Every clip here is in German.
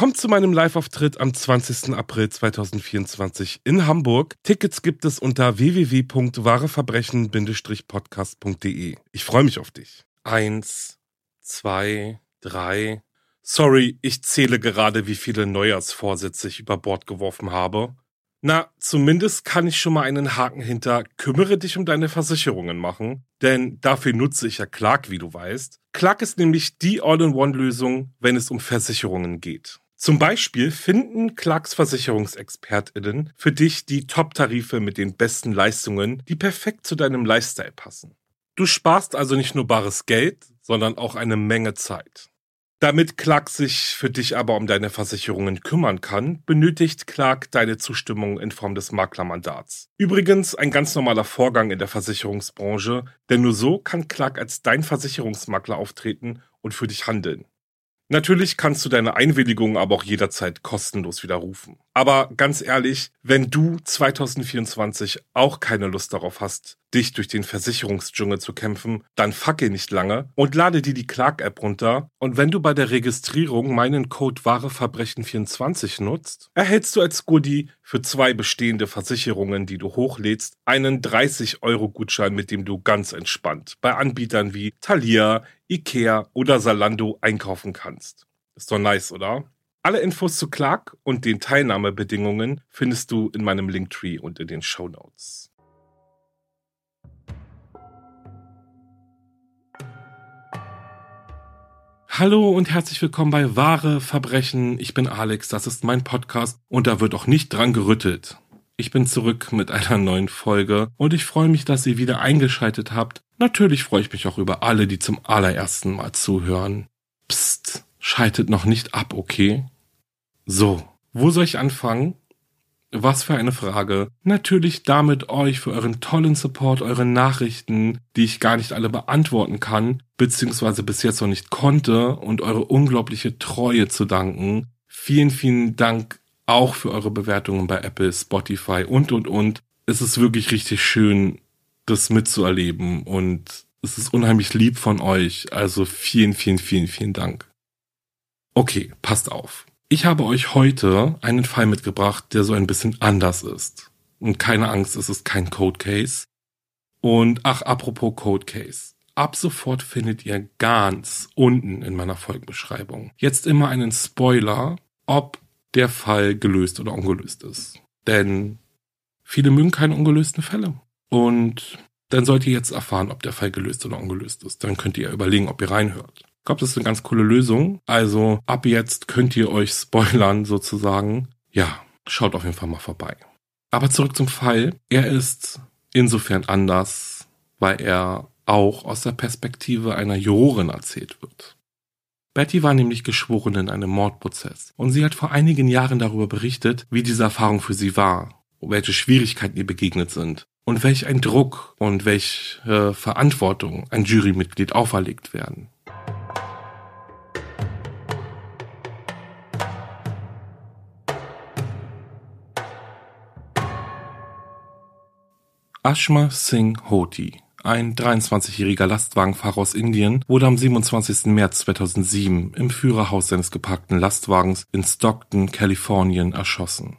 Kommt zu meinem Live-Auftritt am 20. April 2024 in Hamburg. Tickets gibt es unter www.wahreverbrechen-podcast.de. Ich freue mich auf dich. Eins, zwei, drei. Sorry, ich zähle gerade, wie viele Neujahrsvorsätze ich über Bord geworfen habe. Na, zumindest kann ich schon mal einen Haken hinter kümmere dich um deine Versicherungen machen, denn dafür nutze ich ja Clark, wie du weißt. Clark ist nämlich die All-in-One-Lösung, wenn es um Versicherungen geht. Zum Beispiel finden Clarks VersicherungsexpertInnen für dich die Top-Tarife mit den besten Leistungen, die perfekt zu deinem Lifestyle passen. Du sparst also nicht nur bares Geld, sondern auch eine Menge Zeit. Damit Clark sich für dich aber um deine Versicherungen kümmern kann, benötigt Clark deine Zustimmung in Form des Maklermandats. Übrigens ein ganz normaler Vorgang in der Versicherungsbranche, denn nur so kann Clark als dein Versicherungsmakler auftreten und für dich handeln. Natürlich kannst du deine Einwilligung aber auch jederzeit kostenlos widerrufen. Aber ganz ehrlich, wenn du 2024 auch keine Lust darauf hast, dich durch den Versicherungsdschungel zu kämpfen, dann facke nicht lange und lade dir die Clark-App runter. Und wenn du bei der Registrierung meinen Code Wareverbrechen24 nutzt, erhältst du als Goodie für zwei bestehende Versicherungen, die du hochlädst, einen 30-Euro-Gutschein, mit dem du ganz entspannt bei Anbietern wie Thalia, Ikea oder Salando einkaufen kannst. Ist doch nice, oder? Alle Infos zu Clark und den Teilnahmebedingungen findest du in meinem Linktree und in den Show Notes. Hallo und herzlich willkommen bei Wahre Verbrechen. Ich bin Alex, das ist mein Podcast und da wird auch nicht dran gerüttelt. Ich bin zurück mit einer neuen Folge und ich freue mich, dass ihr wieder eingeschaltet habt. Natürlich freue ich mich auch über alle, die zum allerersten Mal zuhören. Psst, schaltet noch nicht ab, okay? So, wo soll ich anfangen? Was für eine Frage. Natürlich damit euch für euren tollen Support, eure Nachrichten, die ich gar nicht alle beantworten kann, beziehungsweise bis jetzt noch nicht konnte, und eure unglaubliche Treue zu danken. Vielen, vielen Dank auch für eure Bewertungen bei Apple, Spotify und, und, und. Es ist wirklich richtig schön, das mitzuerleben und es ist unheimlich lieb von euch. Also vielen, vielen, vielen, vielen Dank. Okay, passt auf. Ich habe euch heute einen Fall mitgebracht, der so ein bisschen anders ist. Und keine Angst, es ist kein Code Case. Und ach, apropos Code Case. Ab sofort findet ihr ganz unten in meiner Folgenbeschreibung jetzt immer einen Spoiler, ob der Fall gelöst oder ungelöst ist. Denn viele mögen keine ungelösten Fälle. Und dann sollt ihr jetzt erfahren, ob der Fall gelöst oder ungelöst ist. Dann könnt ihr überlegen, ob ihr reinhört. Ich glaube, das ist eine ganz coole Lösung. Also ab jetzt könnt ihr euch spoilern sozusagen. Ja, schaut auf jeden Fall mal vorbei. Aber zurück zum Fall. Er ist insofern anders, weil er auch aus der Perspektive einer Jurorin erzählt wird. Betty war nämlich geschworen in einem Mordprozess und sie hat vor einigen Jahren darüber berichtet, wie diese Erfahrung für sie war, welche Schwierigkeiten ihr begegnet sind und welch ein Druck und welche Verantwortung ein Jurymitglied auferlegt werden. Ashma Singh Hoti ein 23-jähriger Lastwagenfahrer aus Indien wurde am 27. März 2007 im Führerhaus seines geparkten Lastwagens in Stockton, Kalifornien, erschossen.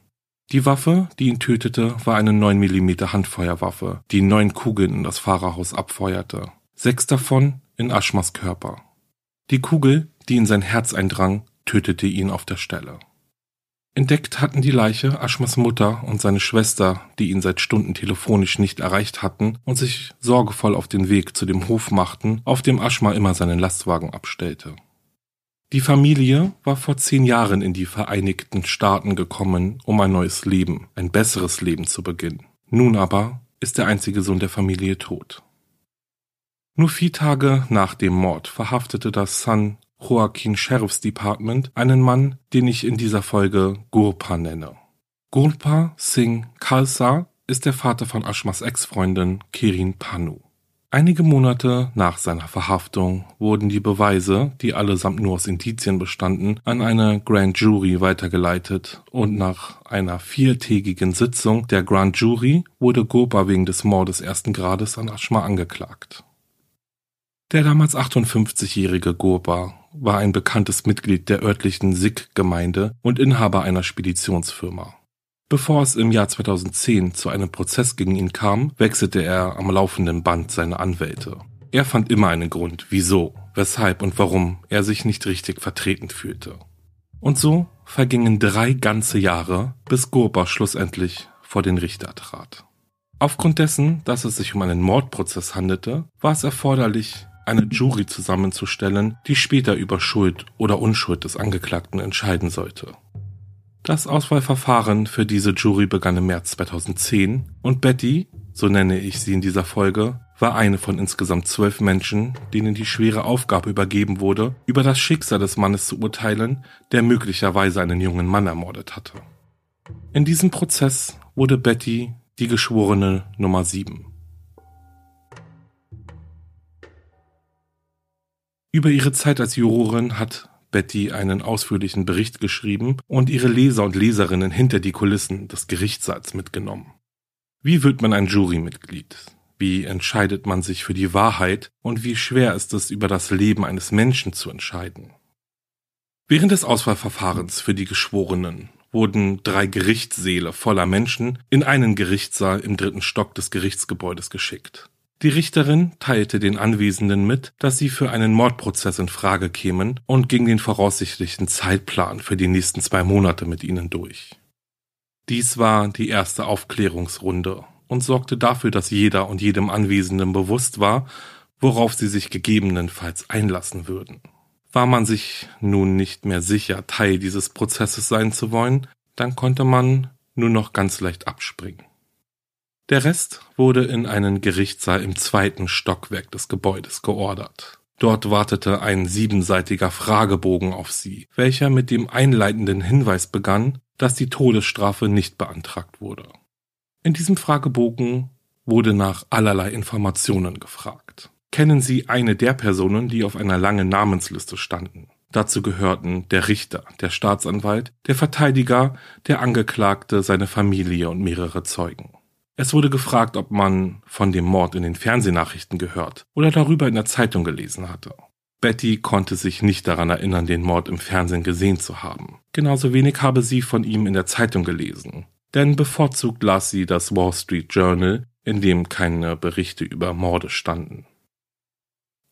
Die Waffe, die ihn tötete, war eine 9 mm Handfeuerwaffe, die neun Kugeln in das Fahrerhaus abfeuerte. Sechs davon in Aschmas Körper. Die Kugel, die in sein Herz eindrang, tötete ihn auf der Stelle. Entdeckt hatten die Leiche Aschmas Mutter und seine Schwester, die ihn seit Stunden telefonisch nicht erreicht hatten und sich sorgevoll auf den Weg zu dem Hof machten, auf dem Aschma immer seinen Lastwagen abstellte. Die Familie war vor zehn Jahren in die Vereinigten Staaten gekommen, um ein neues Leben, ein besseres Leben zu beginnen. Nun aber ist der einzige Sohn der Familie tot. Nur vier Tage nach dem Mord verhaftete das San Joaquin Sheriff's Department einen Mann, den ich in dieser Folge Gurpa nenne. Gurpa Singh Khalsa ist der Vater von Ashmas Ex-Freundin Kirin Panu. Einige Monate nach seiner Verhaftung wurden die Beweise, die allesamt nur aus Indizien bestanden, an eine Grand Jury weitergeleitet und nach einer viertägigen Sitzung der Grand Jury wurde Gurpa wegen des Mordes ersten Grades an Ashma angeklagt. Der damals 58-jährige Gurpa war ein bekanntes Mitglied der örtlichen Sikh-Gemeinde und Inhaber einer Speditionsfirma. Bevor es im Jahr 2010 zu einem Prozess gegen ihn kam, wechselte er am laufenden Band seine Anwälte. Er fand immer einen Grund, wieso, weshalb und warum er sich nicht richtig vertreten fühlte. Und so vergingen drei ganze Jahre, bis Gurba schlussendlich vor den Richter trat. Aufgrund dessen, dass es sich um einen Mordprozess handelte, war es erforderlich, eine Jury zusammenzustellen, die später über Schuld oder Unschuld des Angeklagten entscheiden sollte. Das Auswahlverfahren für diese Jury begann im März 2010 und Betty, so nenne ich sie in dieser Folge, war eine von insgesamt zwölf Menschen, denen die schwere Aufgabe übergeben wurde, über das Schicksal des Mannes zu urteilen, der möglicherweise einen jungen Mann ermordet hatte. In diesem Prozess wurde Betty die Geschworene Nummer 7. Über ihre Zeit als Jurorin hat Betty einen ausführlichen Bericht geschrieben und ihre Leser und Leserinnen hinter die Kulissen des Gerichtssaals mitgenommen. Wie wird man ein Jurymitglied? Wie entscheidet man sich für die Wahrheit und wie schwer ist es, über das Leben eines Menschen zu entscheiden? Während des Auswahlverfahrens für die Geschworenen wurden drei Gerichtssäle voller Menschen in einen Gerichtssaal im dritten Stock des Gerichtsgebäudes geschickt. Die Richterin teilte den Anwesenden mit, dass sie für einen Mordprozess in Frage kämen und ging den voraussichtlichen Zeitplan für die nächsten zwei Monate mit ihnen durch. Dies war die erste Aufklärungsrunde und sorgte dafür, dass jeder und jedem Anwesenden bewusst war, worauf sie sich gegebenenfalls einlassen würden. War man sich nun nicht mehr sicher, Teil dieses Prozesses sein zu wollen, dann konnte man nur noch ganz leicht abspringen. Der Rest wurde in einen Gerichtssaal im zweiten Stockwerk des Gebäudes geordert. Dort wartete ein siebenseitiger Fragebogen auf sie, welcher mit dem einleitenden Hinweis begann, dass die Todesstrafe nicht beantragt wurde. In diesem Fragebogen wurde nach allerlei Informationen gefragt. Kennen Sie eine der Personen, die auf einer langen Namensliste standen? Dazu gehörten der Richter, der Staatsanwalt, der Verteidiger, der Angeklagte, seine Familie und mehrere Zeugen. Es wurde gefragt, ob man von dem Mord in den Fernsehnachrichten gehört oder darüber in der Zeitung gelesen hatte. Betty konnte sich nicht daran erinnern, den Mord im Fernsehen gesehen zu haben. Genauso wenig habe sie von ihm in der Zeitung gelesen. Denn bevorzugt las sie das Wall Street Journal, in dem keine Berichte über Morde standen.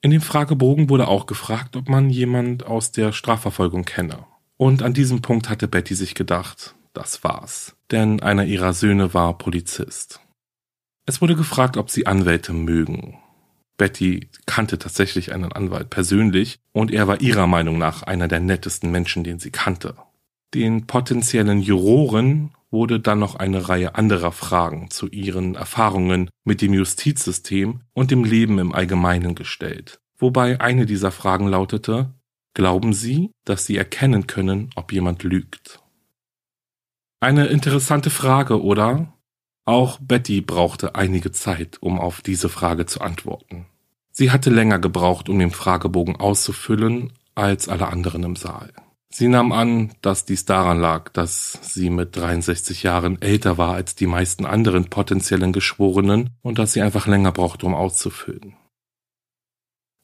In dem Fragebogen wurde auch gefragt, ob man jemand aus der Strafverfolgung kenne. Und an diesem Punkt hatte Betty sich gedacht, das war's. Denn einer ihrer Söhne war Polizist. Es wurde gefragt, ob sie Anwälte mögen. Betty kannte tatsächlich einen Anwalt persönlich und er war ihrer Meinung nach einer der nettesten Menschen, den sie kannte. Den potenziellen Juroren wurde dann noch eine Reihe anderer Fragen zu ihren Erfahrungen mit dem Justizsystem und dem Leben im Allgemeinen gestellt. Wobei eine dieser Fragen lautete, glauben Sie, dass Sie erkennen können, ob jemand lügt? Eine interessante Frage, oder? Auch Betty brauchte einige Zeit, um auf diese Frage zu antworten. Sie hatte länger gebraucht, um den Fragebogen auszufüllen, als alle anderen im Saal. Sie nahm an, dass dies daran lag, dass sie mit 63 Jahren älter war als die meisten anderen potenziellen Geschworenen und dass sie einfach länger brauchte, um auszufüllen.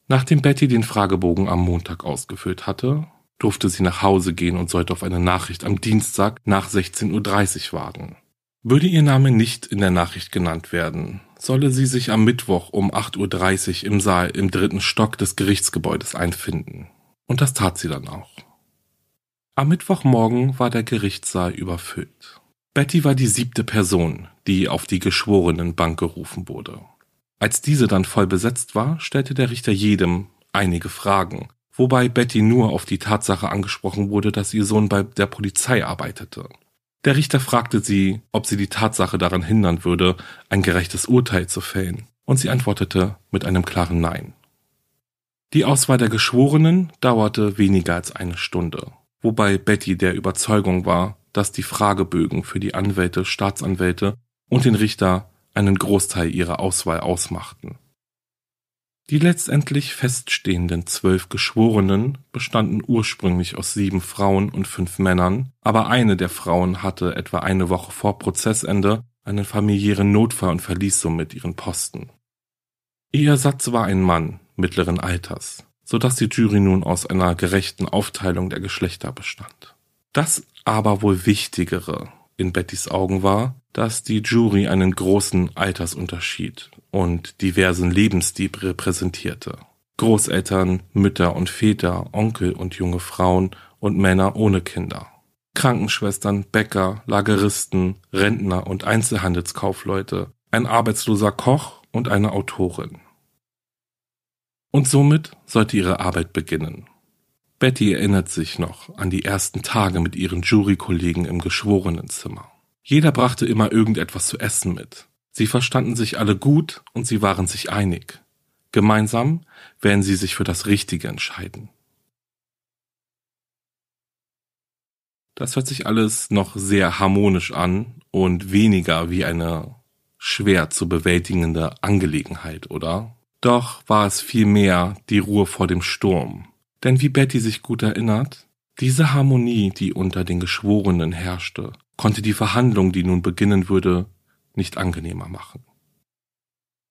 Nachdem Betty den Fragebogen am Montag ausgefüllt hatte, durfte sie nach Hause gehen und sollte auf eine Nachricht am Dienstag nach 16.30 Uhr warten. Würde ihr Name nicht in der Nachricht genannt werden, solle sie sich am Mittwoch um 8.30 Uhr im Saal im dritten Stock des Gerichtsgebäudes einfinden. Und das tat sie dann auch. Am Mittwochmorgen war der Gerichtssaal überfüllt. Betty war die siebte Person, die auf die Geschworenenbank gerufen wurde. Als diese dann voll besetzt war, stellte der Richter jedem einige Fragen, wobei Betty nur auf die Tatsache angesprochen wurde, dass ihr Sohn bei der Polizei arbeitete. Der Richter fragte sie, ob sie die Tatsache daran hindern würde, ein gerechtes Urteil zu fällen, und sie antwortete mit einem klaren Nein. Die Auswahl der Geschworenen dauerte weniger als eine Stunde, wobei Betty der Überzeugung war, dass die Fragebögen für die Anwälte, Staatsanwälte und den Richter einen Großteil ihrer Auswahl ausmachten. Die letztendlich feststehenden zwölf Geschworenen bestanden ursprünglich aus sieben Frauen und fünf Männern, aber eine der Frauen hatte etwa eine Woche vor Prozessende einen familiären Notfall und verließ somit ihren Posten. Ihr Ersatz war ein Mann mittleren Alters, sodass die Jury nun aus einer gerechten Aufteilung der Geschlechter bestand. Das aber wohl Wichtigere in Bettys Augen war, dass die Jury einen großen Altersunterschied und diversen Lebensstil repräsentierte. Großeltern, Mütter und Väter, Onkel und junge Frauen und Männer ohne Kinder. Krankenschwestern, Bäcker, Lageristen, Rentner und Einzelhandelskaufleute, ein arbeitsloser Koch und eine Autorin. Und somit sollte ihre Arbeit beginnen. Betty erinnert sich noch an die ersten Tage mit ihren Jurykollegen im Geschworenenzimmer. Jeder brachte immer irgendetwas zu essen mit. Sie verstanden sich alle gut und sie waren sich einig. Gemeinsam werden sie sich für das Richtige entscheiden. Das hört sich alles noch sehr harmonisch an und weniger wie eine schwer zu bewältigende Angelegenheit, oder? Doch war es vielmehr die Ruhe vor dem Sturm. Denn wie Betty sich gut erinnert, diese Harmonie, die unter den Geschworenen herrschte, konnte die Verhandlung, die nun beginnen würde, nicht angenehmer machen.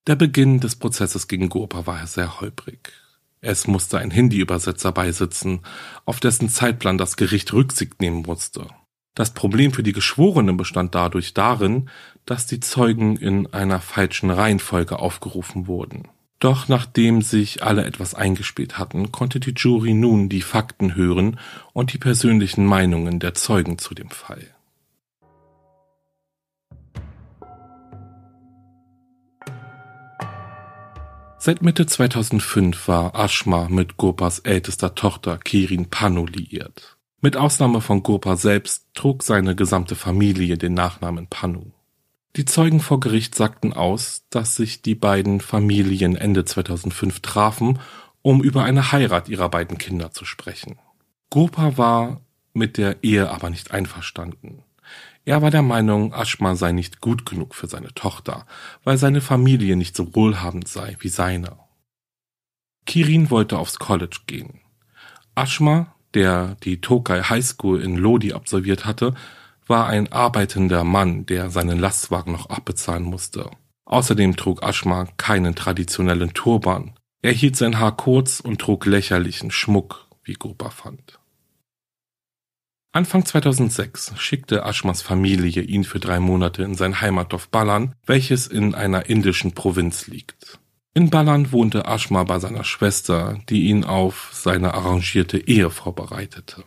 Der Beginn des Prozesses gegen Gurpa war sehr holprig. Es musste ein Hindi-Übersetzer beisitzen, auf dessen Zeitplan das Gericht Rücksicht nehmen musste. Das Problem für die Geschworenen bestand dadurch darin, dass die Zeugen in einer falschen Reihenfolge aufgerufen wurden. Doch nachdem sich alle etwas eingespielt hatten, konnte die Jury nun die Fakten hören und die persönlichen Meinungen der Zeugen zu dem Fall. Seit Mitte 2005 war Ashma mit Gurpas ältester Tochter Kirin Panu liiert. Mit Ausnahme von Gurpa selbst trug seine gesamte Familie den Nachnamen Panu. Die Zeugen vor Gericht sagten aus, dass sich die beiden Familien Ende 2005 trafen, um über eine Heirat ihrer beiden Kinder zu sprechen. Gurpa war mit der Ehe aber nicht einverstanden. Er war der Meinung, Ashma sei nicht gut genug für seine Tochter, weil seine Familie nicht so wohlhabend sei wie seine. Kirin wollte aufs College gehen. Ashma, der die Tokai High School in Lodi absolviert hatte, war ein arbeitender Mann, der seinen Lastwagen noch abbezahlen musste. Außerdem trug Ashma keinen traditionellen Turban. Er hielt sein Haar kurz und trug lächerlichen Schmuck, wie Gopa fand. Anfang 2006 schickte Ashmas Familie ihn für drei Monate in sein Heimatdorf Ballan, welches in einer indischen Provinz liegt. In Ballan wohnte Ashma bei seiner Schwester, die ihn auf seine arrangierte Ehe vorbereitete.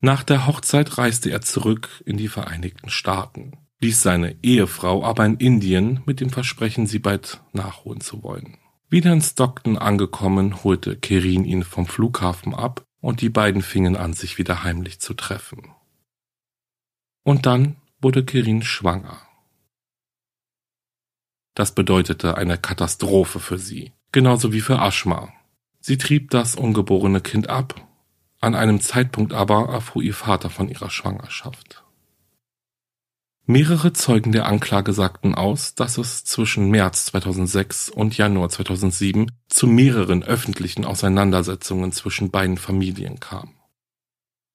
Nach der Hochzeit reiste er zurück in die Vereinigten Staaten, ließ seine Ehefrau aber in Indien mit dem Versprechen, sie bald nachholen zu wollen. Wieder in Stockton angekommen, holte Kerin ihn vom Flughafen ab und die beiden fingen an, sich wieder heimlich zu treffen. Und dann wurde Kirin schwanger. Das bedeutete eine Katastrophe für sie, genauso wie für Ashma. Sie trieb das ungeborene Kind ab, an einem Zeitpunkt aber erfuhr ihr Vater von ihrer Schwangerschaft. Mehrere Zeugen der Anklage sagten aus, dass es zwischen März 2006 und Januar 2007 zu mehreren öffentlichen Auseinandersetzungen zwischen beiden Familien kam.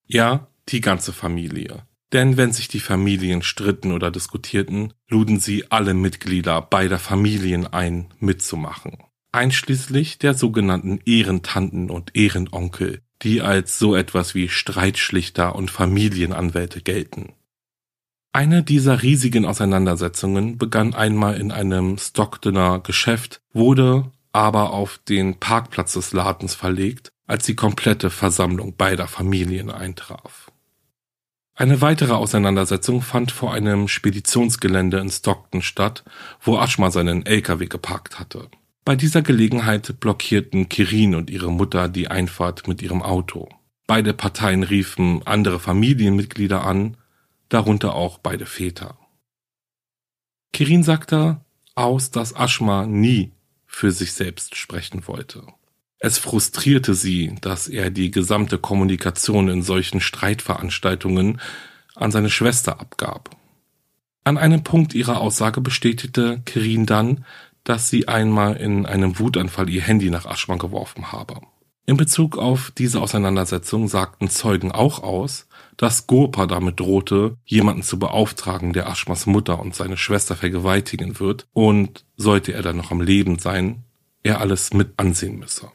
Ja, die ganze Familie. Denn wenn sich die Familien stritten oder diskutierten, luden sie alle Mitglieder beider Familien ein, mitzumachen. Einschließlich der sogenannten Ehrentanten und Ehrenonkel, die als so etwas wie Streitschlichter und Familienanwälte gelten. Eine dieser riesigen Auseinandersetzungen begann einmal in einem Stocktoner Geschäft, wurde aber auf den Parkplatz des Ladens verlegt, als die komplette Versammlung beider Familien eintraf. Eine weitere Auseinandersetzung fand vor einem Speditionsgelände in Stockton statt, wo Ashma seinen LKW geparkt hatte. Bei dieser Gelegenheit blockierten Kirin und ihre Mutter die Einfahrt mit ihrem Auto. Beide Parteien riefen andere Familienmitglieder an, darunter auch beide Väter. Kirin sagte aus, dass Ashma nie für sich selbst sprechen wollte. Es frustrierte sie, dass er die gesamte Kommunikation in solchen Streitveranstaltungen an seine Schwester abgab. An einem Punkt ihrer Aussage bestätigte Kirin dann, dass sie einmal in einem Wutanfall ihr Handy nach Ashma geworfen habe. In Bezug auf diese Auseinandersetzung sagten Zeugen auch aus, dass Gurpa damit drohte, jemanden zu beauftragen, der Ashmas Mutter und seine Schwester vergewaltigen wird und sollte er dann noch am Leben sein, er alles mit ansehen müsse.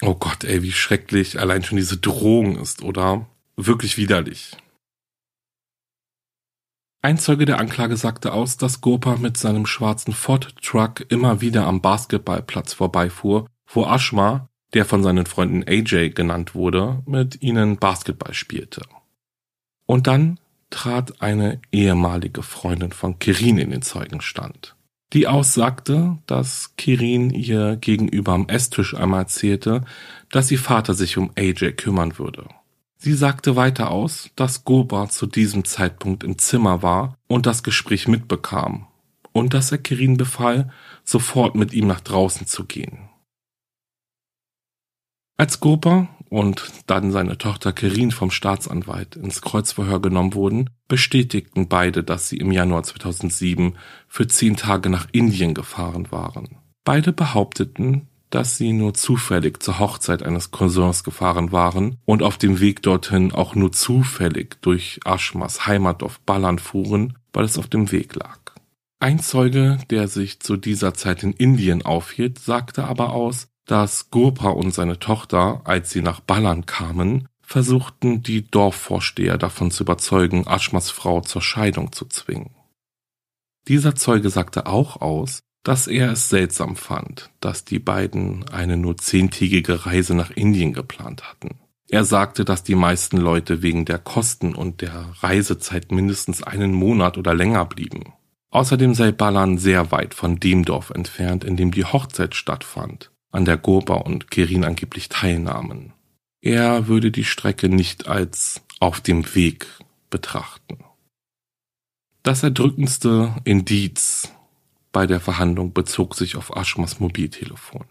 Oh Gott, ey, wie schrecklich allein schon diese Drohung ist, oder? Wirklich widerlich. Ein Zeuge der Anklage sagte aus, dass Gopa mit seinem schwarzen Ford-Truck immer wieder am Basketballplatz vorbeifuhr, wo Ashma, der von seinen Freunden AJ genannt wurde, mit ihnen Basketball spielte. Und dann trat eine ehemalige Freundin von Kirin in den Zeugenstand, die aussagte, dass Kirin ihr gegenüber am Esstisch einmal erzählte, dass ihr Vater sich um AJ kümmern würde. Sie sagte weiter aus, dass Goba zu diesem Zeitpunkt im Zimmer war und das Gespräch mitbekam und dass er Kirin befahl, sofort mit ihm nach draußen zu gehen. Als Gopa und dann seine Tochter Kirin vom Staatsanwalt ins Kreuzverhör genommen wurden, bestätigten beide, dass sie im Januar 2007 für zehn Tage nach Indien gefahren waren. Beide behaupteten, dass sie nur zufällig zur Hochzeit eines Cousins gefahren waren und auf dem Weg dorthin auch nur zufällig durch Aschmas Heimatdorf Ballern fuhren, weil es auf dem Weg lag. Ein Zeuge, der sich zu dieser Zeit in Indien aufhielt, sagte aber aus, dass Gurpa und seine Tochter, als sie nach Ballern kamen, versuchten, die Dorfvorsteher davon zu überzeugen, Aschmas Frau zur Scheidung zu zwingen. Dieser Zeuge sagte auch aus, dass er es seltsam fand, dass die beiden eine nur zehntägige Reise nach Indien geplant hatten. Er sagte, dass die meisten Leute wegen der Kosten und der Reisezeit mindestens einen Monat oder länger blieben. Außerdem sei Ballan sehr weit von dem Dorf entfernt, in dem die Hochzeit stattfand, an der Gurba und Kerin angeblich teilnahmen. Er würde die Strecke nicht als auf dem Weg betrachten. Das erdrückendste Indiz bei der Verhandlung bezog sich auf Aschmas Mobiltelefon.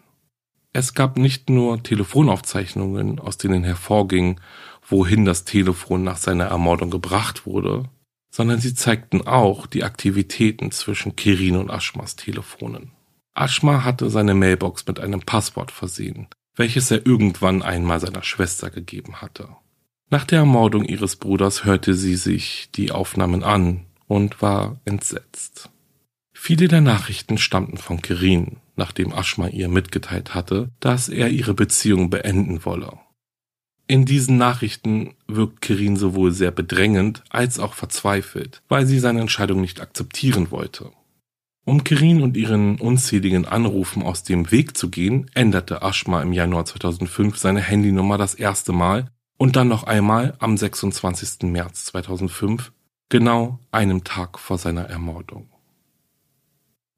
Es gab nicht nur Telefonaufzeichnungen, aus denen hervorging, wohin das Telefon nach seiner Ermordung gebracht wurde, sondern sie zeigten auch die Aktivitäten zwischen Kirin und Aschmas Telefonen. Aschma hatte seine Mailbox mit einem Passwort versehen, welches er irgendwann einmal seiner Schwester gegeben hatte. Nach der Ermordung ihres Bruders hörte sie sich die Aufnahmen an und war entsetzt. Viele der Nachrichten stammten von Kirin, nachdem Aschma ihr mitgeteilt hatte, dass er ihre Beziehung beenden wolle. In diesen Nachrichten wirkt Kirin sowohl sehr bedrängend als auch verzweifelt, weil sie seine Entscheidung nicht akzeptieren wollte. Um Kirin und ihren unzähligen Anrufen aus dem Weg zu gehen, änderte Aschma im Januar 2005 seine Handynummer das erste Mal und dann noch einmal am 26. März 2005, genau einem Tag vor seiner Ermordung.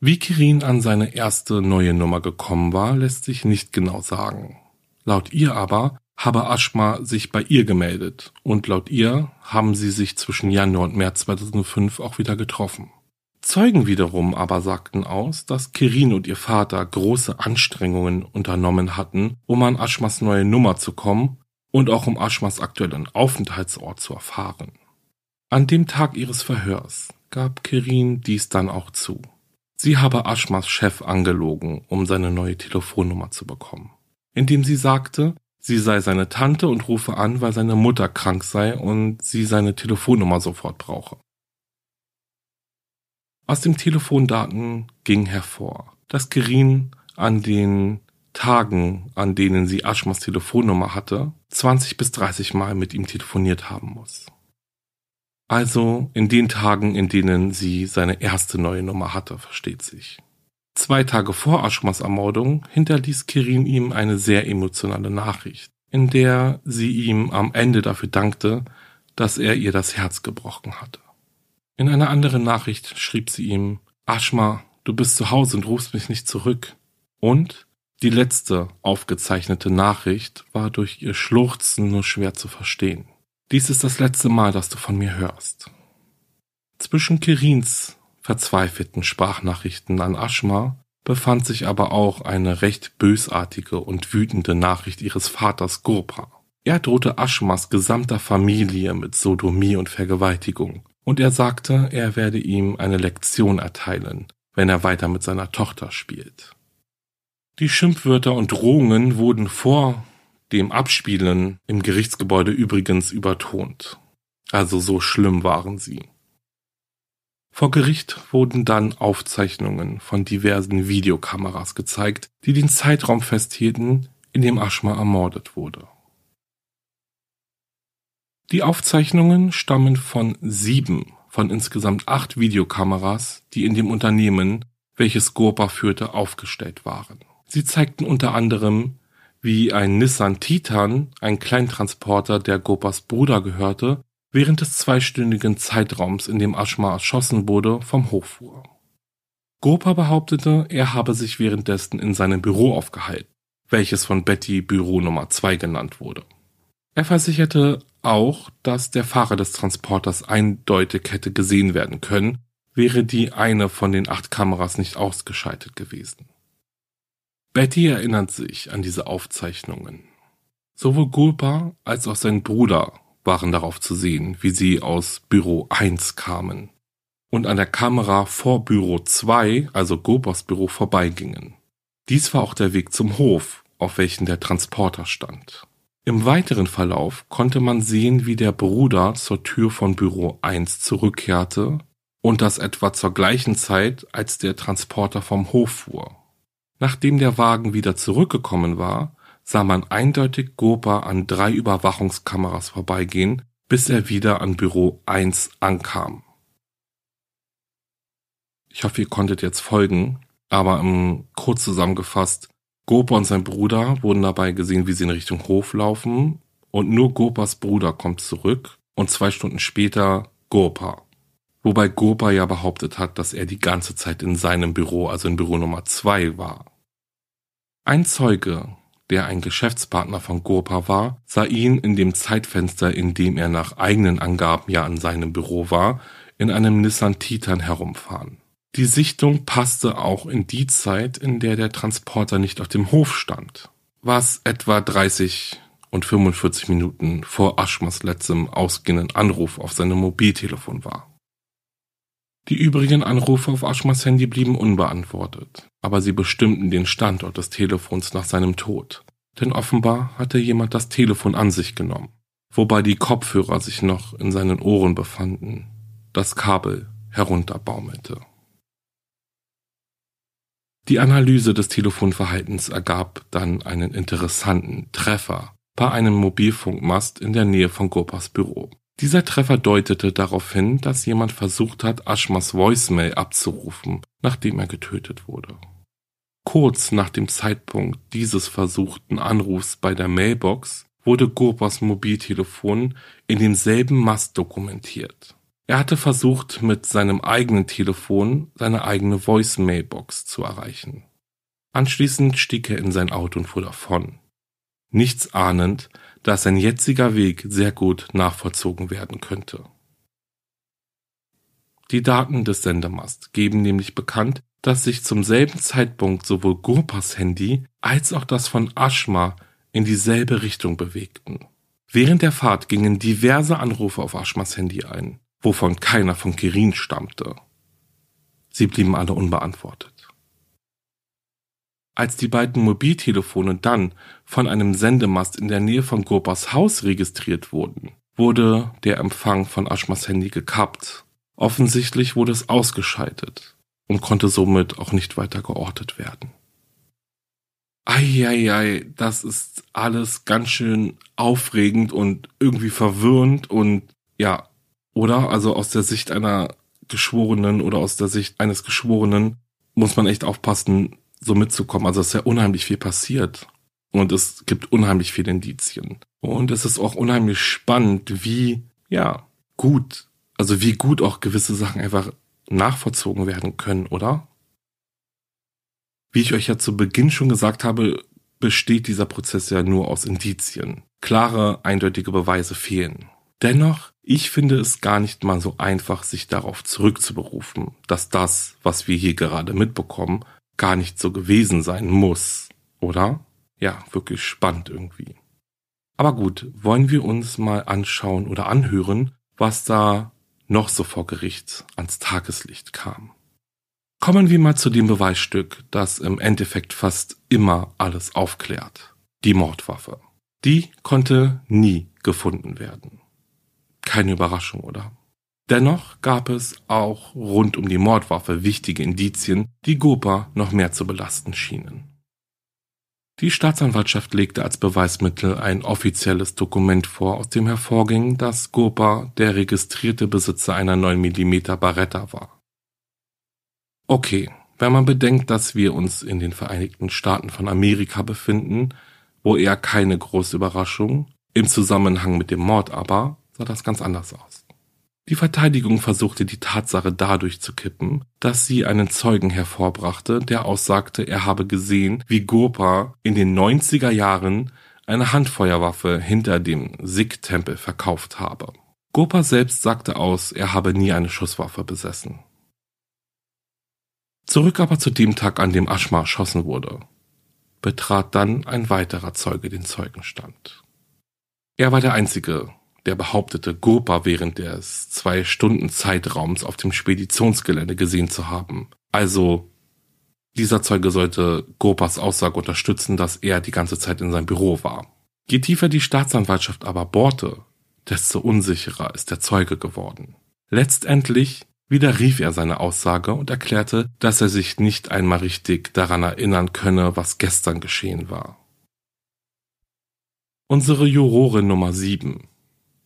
Wie Kirin an seine erste neue Nummer gekommen war, lässt sich nicht genau sagen. Laut ihr aber habe Ashma sich bei ihr gemeldet und laut ihr haben sie sich zwischen Januar und März 2005 auch wieder getroffen. Zeugen wiederum aber sagten aus, dass Kirin und ihr Vater große Anstrengungen unternommen hatten, um an Ashmas neue Nummer zu kommen und auch um Ashmas aktuellen Aufenthaltsort zu erfahren. An dem Tag ihres Verhörs gab Kirin dies dann auch zu. Sie habe Aschmas Chef angelogen, um seine neue Telefonnummer zu bekommen. Indem sie sagte, sie sei seine Tante und rufe an, weil seine Mutter krank sei und sie seine Telefonnummer sofort brauche. Aus dem Telefondaten ging hervor, dass Gerin an den Tagen, an denen sie Aschmas Telefonnummer hatte, 20 bis 30 Mal mit ihm telefoniert haben muss. Also in den Tagen, in denen sie seine erste neue Nummer hatte, versteht sich. Zwei Tage vor Aschmas Ermordung hinterließ Kirin ihm eine sehr emotionale Nachricht, in der sie ihm am Ende dafür dankte, dass er ihr das Herz gebrochen hatte. In einer anderen Nachricht schrieb sie ihm, Aschma, du bist zu Hause und rufst mich nicht zurück. Und die letzte aufgezeichnete Nachricht war durch ihr Schluchzen nur schwer zu verstehen. Dies ist das letzte Mal, dass du von mir hörst. Zwischen Kirins verzweifelten Sprachnachrichten an Aschma befand sich aber auch eine recht bösartige und wütende Nachricht ihres Vaters Gurpa. Er drohte Aschmas gesamter Familie mit Sodomie und Vergewaltigung, und er sagte, er werde ihm eine Lektion erteilen, wenn er weiter mit seiner Tochter spielt. Die Schimpfwörter und Drohungen wurden vor dem Abspielen im Gerichtsgebäude übrigens übertont. Also so schlimm waren sie. Vor Gericht wurden dann Aufzeichnungen von diversen Videokameras gezeigt, die den Zeitraum festhielten, in dem Aschma ermordet wurde. Die Aufzeichnungen stammen von sieben von insgesamt acht Videokameras, die in dem Unternehmen, welches Gurpa führte, aufgestellt waren. Sie zeigten unter anderem, wie ein Nissan Titan, ein Kleintransporter, der Gopas Bruder gehörte, während des zweistündigen Zeitraums, in dem Ashma erschossen wurde, vom Hof fuhr. Gopa behauptete, er habe sich währenddessen in seinem Büro aufgehalten, welches von Betty Büro Nummer 2 genannt wurde. Er versicherte auch, dass der Fahrer des Transporters eindeutig hätte gesehen werden können, wäre die eine von den acht Kameras nicht ausgeschaltet gewesen. Betty erinnert sich an diese Aufzeichnungen. Sowohl Gulpa als auch sein Bruder waren darauf zu sehen, wie sie aus Büro 1 kamen und an der Kamera vor Büro 2, also Gulpas Büro, vorbeigingen. Dies war auch der Weg zum Hof, auf welchen der Transporter stand. Im weiteren Verlauf konnte man sehen, wie der Bruder zur Tür von Büro 1 zurückkehrte und das etwa zur gleichen Zeit, als der Transporter vom Hof fuhr. Nachdem der Wagen wieder zurückgekommen war, sah man eindeutig Gopa an drei Überwachungskameras vorbeigehen, bis er wieder an Büro 1 ankam. Ich hoffe, ihr konntet jetzt folgen, aber um, kurz zusammengefasst, Gopa und sein Bruder wurden dabei gesehen, wie sie in Richtung Hof laufen und nur Gopas Bruder kommt zurück und zwei Stunden später Gopa. Wobei Gopa ja behauptet hat, dass er die ganze Zeit in seinem Büro, also in Büro Nummer 2 war. Ein Zeuge, der ein Geschäftspartner von Gurpa war, sah ihn in dem Zeitfenster, in dem er nach eigenen Angaben ja an seinem Büro war, in einem Nissan Titan herumfahren. Die Sichtung passte auch in die Zeit, in der der Transporter nicht auf dem Hof stand, was etwa 30 und 45 Minuten vor Aschmas letztem ausgehenden Anruf auf seinem Mobiltelefon war. Die übrigen Anrufe auf Aschmas Handy blieben unbeantwortet, aber sie bestimmten den Standort des Telefons nach seinem Tod, denn offenbar hatte jemand das Telefon an sich genommen, wobei die Kopfhörer sich noch in seinen Ohren befanden, das Kabel herunterbaumelte. Die Analyse des Telefonverhaltens ergab dann einen interessanten Treffer bei einem Mobilfunkmast in der Nähe von Gopas Büro. Dieser Treffer deutete darauf hin, dass jemand versucht hat, Ashmas Voicemail abzurufen, nachdem er getötet wurde. Kurz nach dem Zeitpunkt dieses versuchten Anrufs bei der Mailbox wurde Gurpas Mobiltelefon in demselben Mast dokumentiert. Er hatte versucht, mit seinem eigenen Telefon seine eigene Voicemailbox zu erreichen. Anschließend stieg er in sein Auto und fuhr davon. Nichts ahnend, dass sein jetziger Weg sehr gut nachvollzogen werden könnte. Die Daten des Sendemast geben nämlich bekannt, dass sich zum selben Zeitpunkt sowohl Gurpas Handy als auch das von Ashma in dieselbe Richtung bewegten. Während der Fahrt gingen diverse Anrufe auf Ashmas Handy ein, wovon keiner von Kirin stammte. Sie blieben alle unbeantwortet. Als die beiden Mobiltelefone dann von einem Sendemast in der Nähe von Gurpas Haus registriert wurden, wurde der Empfang von Aschmas Handy gekappt. Offensichtlich wurde es ausgeschaltet und konnte somit auch nicht weiter geortet werden. Eieiei, das ist alles ganz schön aufregend und irgendwie verwirrend und ja, oder? Also aus der Sicht einer Geschworenen oder aus der Sicht eines Geschworenen muss man echt aufpassen, so mitzukommen. Also es ist ja unheimlich viel passiert. Und es gibt unheimlich viele Indizien. Und es ist auch unheimlich spannend, wie, ja, gut, also wie gut auch gewisse Sachen einfach nachvollzogen werden können, oder? Wie ich euch ja zu Beginn schon gesagt habe, besteht dieser Prozess ja nur aus Indizien. Klare, eindeutige Beweise fehlen. Dennoch, ich finde es gar nicht mal so einfach, sich darauf zurückzuberufen, dass das, was wir hier gerade mitbekommen, gar nicht so gewesen sein muss, oder? Ja, wirklich spannend irgendwie. Aber gut, wollen wir uns mal anschauen oder anhören, was da noch so vor Gericht ans Tageslicht kam. Kommen wir mal zu dem Beweisstück, das im Endeffekt fast immer alles aufklärt. Die Mordwaffe. Die konnte nie gefunden werden. Keine Überraschung, oder? Dennoch gab es auch rund um die Mordwaffe wichtige Indizien, die Gopa noch mehr zu belasten schienen. Die Staatsanwaltschaft legte als Beweismittel ein offizielles Dokument vor, aus dem hervorging, dass Gopa der registrierte Besitzer einer 9 mm Barretta war. Okay, wenn man bedenkt, dass wir uns in den Vereinigten Staaten von Amerika befinden, wo eher keine große Überraschung, im Zusammenhang mit dem Mord aber, sah das ganz anders aus. Die Verteidigung versuchte die Tatsache dadurch zu kippen, dass sie einen Zeugen hervorbrachte, der aussagte, er habe gesehen, wie Gopa in den 90er Jahren eine Handfeuerwaffe hinter dem Sikh-Tempel verkauft habe. Gopa selbst sagte aus, er habe nie eine Schusswaffe besessen. Zurück aber zu dem Tag, an dem Ashma erschossen wurde, betrat dann ein weiterer Zeuge den Zeugenstand. Er war der einzige der behauptete, Gopa während des zwei Stunden Zeitraums auf dem Speditionsgelände gesehen zu haben. Also dieser Zeuge sollte Gopas Aussage unterstützen, dass er die ganze Zeit in seinem Büro war. Je tiefer die Staatsanwaltschaft aber bohrte, desto unsicherer ist der Zeuge geworden. Letztendlich widerrief er seine Aussage und erklärte, dass er sich nicht einmal richtig daran erinnern könne, was gestern geschehen war. Unsere Jurorin Nummer 7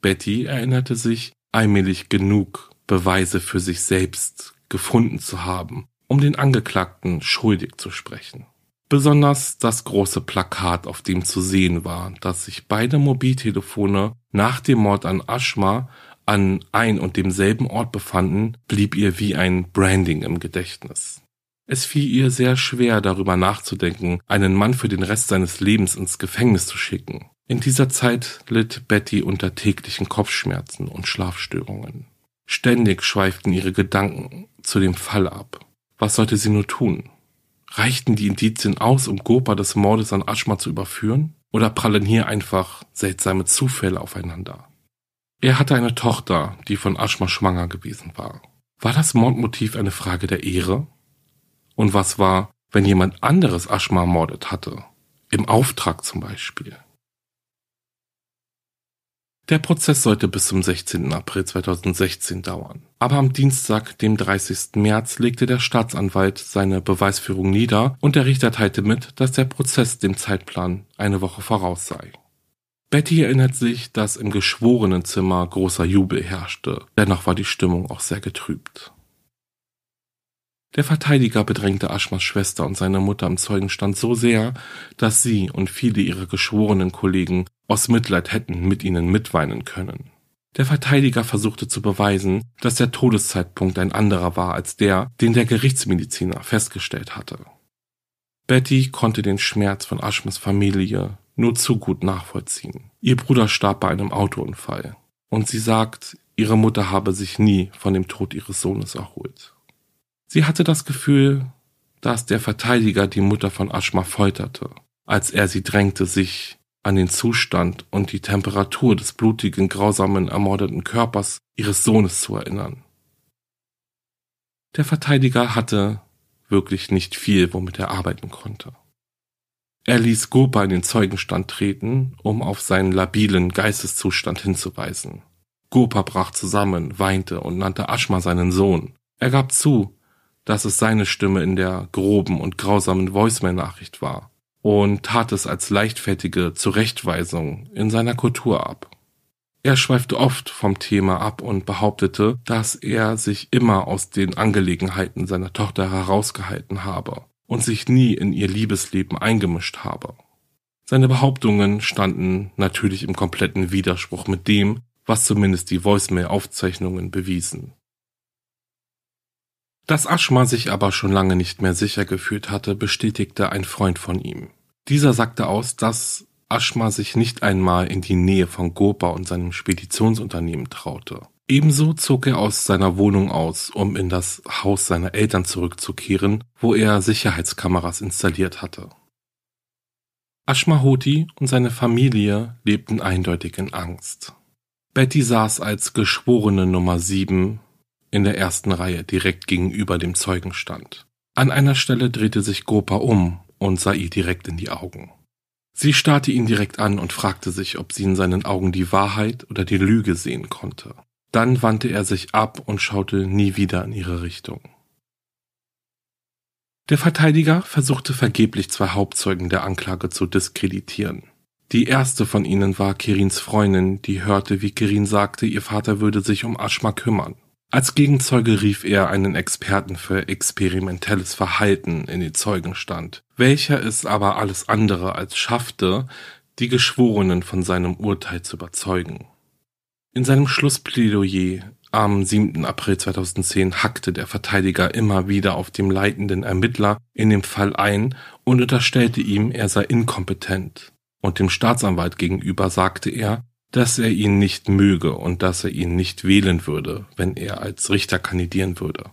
Betty erinnerte sich, allmählich genug Beweise für sich selbst gefunden zu haben, um den Angeklagten schuldig zu sprechen. Besonders das große Plakat, auf dem zu sehen war, dass sich beide Mobiltelefone nach dem Mord an Ashma an ein und demselben Ort befanden, blieb ihr wie ein Branding im Gedächtnis. Es fiel ihr sehr schwer, darüber nachzudenken, einen Mann für den Rest seines Lebens ins Gefängnis zu schicken. In dieser Zeit litt Betty unter täglichen Kopfschmerzen und Schlafstörungen. Ständig schweiften ihre Gedanken zu dem Fall ab. Was sollte sie nur tun? Reichten die Indizien aus, um Gopa des Mordes an Aschma zu überführen? Oder prallen hier einfach seltsame Zufälle aufeinander? Er hatte eine Tochter, die von Aschma schwanger gewesen war. War das Mordmotiv eine Frage der Ehre? Und was war, wenn jemand anderes Aschma ermordet hatte? Im Auftrag zum Beispiel. Der Prozess sollte bis zum 16. April 2016 dauern. Aber am Dienstag, dem 30. März, legte der Staatsanwalt seine Beweisführung nieder und der Richter teilte mit, dass der Prozess dem Zeitplan eine Woche voraus sei. Betty erinnert sich, dass im Geschworenenzimmer großer Jubel herrschte, dennoch war die Stimmung auch sehr getrübt. Der Verteidiger bedrängte Aschmas Schwester und seine Mutter am Zeugenstand so sehr, dass sie und viele ihrer geschworenen Kollegen aus Mitleid hätten mit ihnen mitweinen können. Der Verteidiger versuchte zu beweisen, dass der Todeszeitpunkt ein anderer war als der, den der Gerichtsmediziner festgestellt hatte. Betty konnte den Schmerz von Aschmas Familie nur zu gut nachvollziehen. Ihr Bruder starb bei einem Autounfall und sie sagt, ihre Mutter habe sich nie von dem Tod ihres Sohnes erholt. Sie hatte das Gefühl, dass der Verteidiger die Mutter von Aschma folterte, als er sie drängte, sich an den Zustand und die Temperatur des blutigen, grausamen, ermordeten Körpers ihres Sohnes zu erinnern. Der Verteidiger hatte wirklich nicht viel, womit er arbeiten konnte. Er ließ Gopa in den Zeugenstand treten, um auf seinen labilen Geisteszustand hinzuweisen. Gopa brach zusammen, weinte und nannte Aschma seinen Sohn. Er gab zu, dass es seine Stimme in der groben und grausamen Voicemail-Nachricht war und tat es als leichtfertige Zurechtweisung in seiner Kultur ab. Er schweifte oft vom Thema ab und behauptete, dass er sich immer aus den Angelegenheiten seiner Tochter herausgehalten habe und sich nie in ihr Liebesleben eingemischt habe. Seine Behauptungen standen natürlich im kompletten Widerspruch mit dem, was zumindest die Voicemail-Aufzeichnungen bewiesen. Dass Aschma sich aber schon lange nicht mehr sicher gefühlt hatte, bestätigte ein Freund von ihm. Dieser sagte aus, dass Aschma sich nicht einmal in die Nähe von Gopa und seinem Speditionsunternehmen traute. Ebenso zog er aus seiner Wohnung aus, um in das Haus seiner Eltern zurückzukehren, wo er Sicherheitskameras installiert hatte. Ashma Hoti und seine Familie lebten eindeutig in Angst. Betty saß als Geschworene Nummer 7 in der ersten Reihe direkt gegenüber dem Zeugenstand. An einer Stelle drehte sich Gopa um und sah ihr direkt in die Augen. Sie starrte ihn direkt an und fragte sich, ob sie in seinen Augen die Wahrheit oder die Lüge sehen konnte. Dann wandte er sich ab und schaute nie wieder in ihre Richtung. Der Verteidiger versuchte vergeblich zwei Hauptzeugen der Anklage zu diskreditieren. Die erste von ihnen war Kirins Freundin, die hörte, wie Kirin sagte, ihr Vater würde sich um Aschma kümmern. Als Gegenzeuge rief er einen Experten für experimentelles Verhalten in den Zeugenstand, welcher es aber alles andere als schaffte, die Geschworenen von seinem Urteil zu überzeugen. In seinem Schlussplädoyer am 7. April 2010 hackte der Verteidiger immer wieder auf dem leitenden Ermittler in dem Fall ein und unterstellte ihm, er sei inkompetent. Und dem Staatsanwalt gegenüber sagte er, dass er ihn nicht möge und dass er ihn nicht wählen würde, wenn er als Richter kandidieren würde.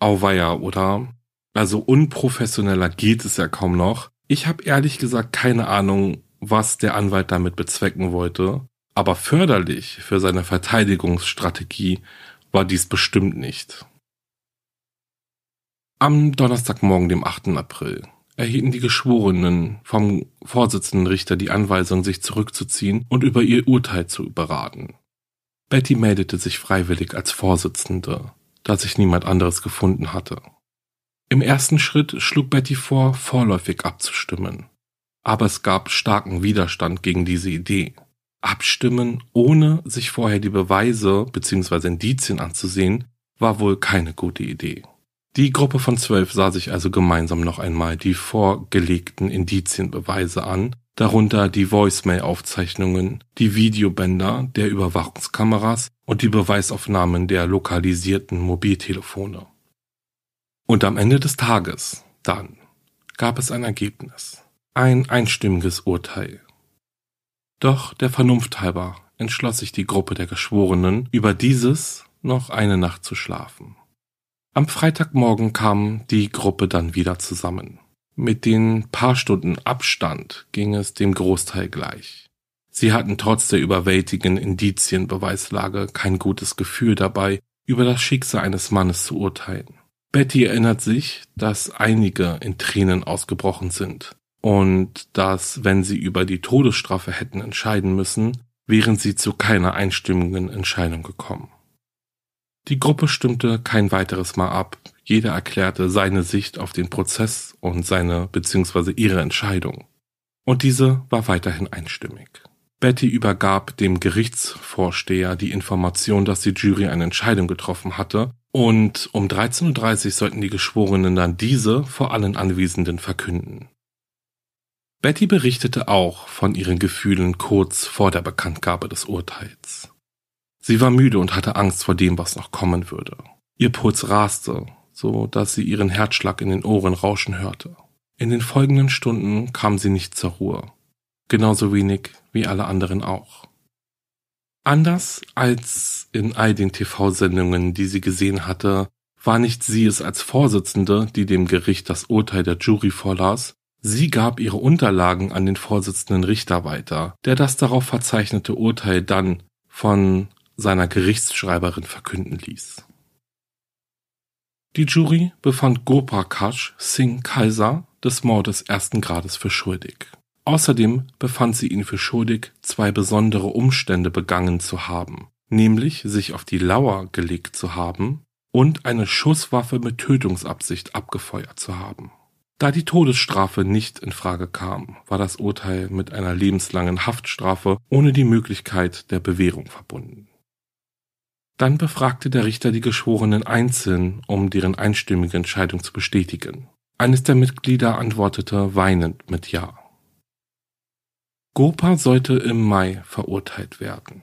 Auweia, oder? Also unprofessioneller geht es ja kaum noch. Ich habe ehrlich gesagt keine Ahnung, was der Anwalt damit bezwecken wollte, aber förderlich für seine Verteidigungsstrategie war dies bestimmt nicht. Am Donnerstagmorgen, dem 8. April, erhielten die Geschworenen vom Vorsitzenden Richter die Anweisung, sich zurückzuziehen und über ihr Urteil zu beraten. Betty meldete sich freiwillig als Vorsitzende, da sich niemand anderes gefunden hatte. Im ersten Schritt schlug Betty vor, vorläufig abzustimmen. Aber es gab starken Widerstand gegen diese Idee abstimmen, ohne sich vorher die Beweise bzw. Indizien anzusehen, war wohl keine gute Idee. Die Gruppe von zwölf sah sich also gemeinsam noch einmal die vorgelegten Indizienbeweise an, darunter die Voicemail-Aufzeichnungen, die Videobänder der Überwachungskameras und die Beweisaufnahmen der lokalisierten Mobiltelefone. Und am Ende des Tages, dann, gab es ein Ergebnis. Ein einstimmiges Urteil doch der Vernunft halber entschloss sich die Gruppe der Geschworenen, über dieses noch eine Nacht zu schlafen. Am Freitagmorgen kam die Gruppe dann wieder zusammen. Mit den paar Stunden Abstand ging es dem Großteil gleich. Sie hatten trotz der überwältigenden Indizienbeweislage kein gutes Gefühl dabei, über das Schicksal eines Mannes zu urteilen. Betty erinnert sich, dass einige in Tränen ausgebrochen sind, und dass, wenn sie über die Todesstrafe hätten entscheiden müssen, wären sie zu keiner einstimmigen Entscheidung gekommen. Die Gruppe stimmte kein weiteres Mal ab, jeder erklärte seine Sicht auf den Prozess und seine bzw. ihre Entscheidung. Und diese war weiterhin einstimmig. Betty übergab dem Gerichtsvorsteher die Information, dass die Jury eine Entscheidung getroffen hatte, und um 13.30 Uhr sollten die Geschworenen dann diese vor allen Anwesenden verkünden. Betty berichtete auch von ihren Gefühlen kurz vor der Bekanntgabe des Urteils. Sie war müde und hatte Angst vor dem, was noch kommen würde. Ihr Puls raste, so dass sie ihren Herzschlag in den Ohren rauschen hörte. In den folgenden Stunden kam sie nicht zur Ruhe. Genauso wenig wie alle anderen auch. Anders als in all den TV-Sendungen, die sie gesehen hatte, war nicht sie es als Vorsitzende, die dem Gericht das Urteil der Jury vorlas, Sie gab ihre Unterlagen an den Vorsitzenden Richter weiter, der das darauf verzeichnete Urteil dann von seiner Gerichtsschreiberin verkünden ließ. Die Jury befand Gopakash Singh Kaiser des Mordes ersten Grades für schuldig. Außerdem befand sie ihn für schuldig, zwei besondere Umstände begangen zu haben, nämlich sich auf die Lauer gelegt zu haben und eine Schusswaffe mit Tötungsabsicht abgefeuert zu haben. Da die Todesstrafe nicht in Frage kam, war das Urteil mit einer lebenslangen Haftstrafe ohne die Möglichkeit der Bewährung verbunden. Dann befragte der Richter die Geschworenen einzeln, um deren einstimmige Entscheidung zu bestätigen. Eines der Mitglieder antwortete weinend mit Ja. Gopa sollte im Mai verurteilt werden,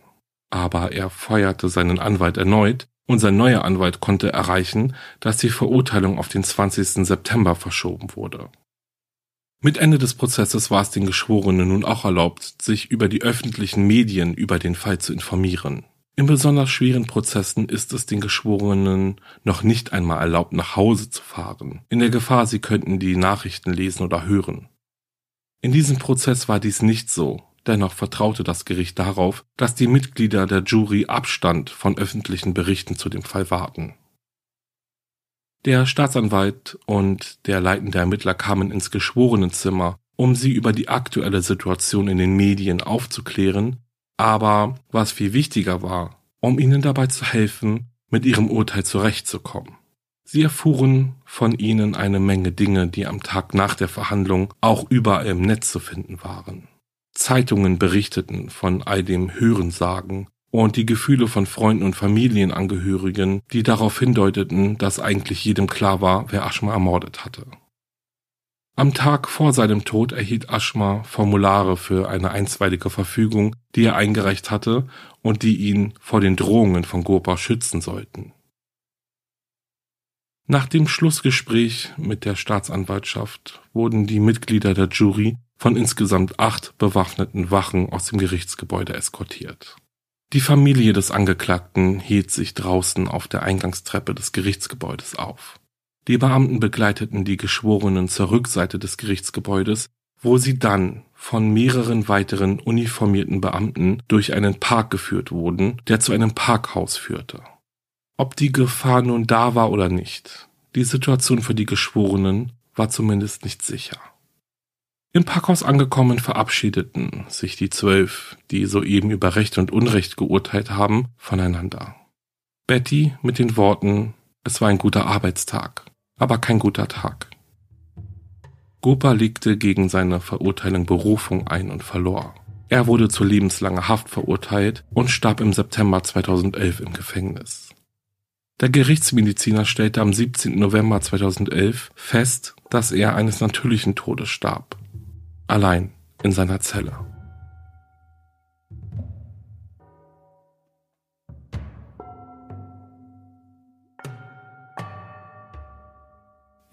aber er feuerte seinen Anwalt erneut, und sein neuer Anwalt konnte erreichen, dass die Verurteilung auf den 20. September verschoben wurde. Mit Ende des Prozesses war es den Geschworenen nun auch erlaubt, sich über die öffentlichen Medien über den Fall zu informieren. In besonders schweren Prozessen ist es den Geschworenen noch nicht einmal erlaubt, nach Hause zu fahren, in der Gefahr, sie könnten die Nachrichten lesen oder hören. In diesem Prozess war dies nicht so, Dennoch vertraute das Gericht darauf, dass die Mitglieder der Jury Abstand von öffentlichen Berichten zu dem Fall warten. Der Staatsanwalt und der leitende Ermittler kamen ins Geschworenenzimmer, um sie über die aktuelle Situation in den Medien aufzuklären, aber was viel wichtiger war, um ihnen dabei zu helfen, mit ihrem Urteil zurechtzukommen. Sie erfuhren von ihnen eine Menge Dinge, die am Tag nach der Verhandlung auch überall im Netz zu finden waren. Zeitungen berichteten von all dem Hörensagen und die Gefühle von Freunden und Familienangehörigen, die darauf hindeuteten, dass eigentlich jedem klar war, wer Aschma ermordet hatte. Am Tag vor seinem Tod erhielt Aschma Formulare für eine einstweilige Verfügung, die er eingereicht hatte und die ihn vor den Drohungen von Gopa schützen sollten. Nach dem Schlussgespräch mit der Staatsanwaltschaft wurden die Mitglieder der Jury von insgesamt acht bewaffneten Wachen aus dem Gerichtsgebäude eskortiert. Die Familie des Angeklagten hielt sich draußen auf der Eingangstreppe des Gerichtsgebäudes auf. Die Beamten begleiteten die Geschworenen zur Rückseite des Gerichtsgebäudes, wo sie dann von mehreren weiteren uniformierten Beamten durch einen Park geführt wurden, der zu einem Parkhaus führte. Ob die Gefahr nun da war oder nicht, die Situation für die Geschworenen war zumindest nicht sicher. Im Parkhaus angekommen verabschiedeten sich die zwölf, die soeben über Recht und Unrecht geurteilt haben, voneinander. Betty mit den Worten, es war ein guter Arbeitstag, aber kein guter Tag. Gopa legte gegen seine Verurteilung Berufung ein und verlor. Er wurde zu lebenslanger Haft verurteilt und starb im September 2011 im Gefängnis. Der Gerichtsmediziner stellte am 17. November 2011 fest, dass er eines natürlichen Todes starb allein in seiner Zelle.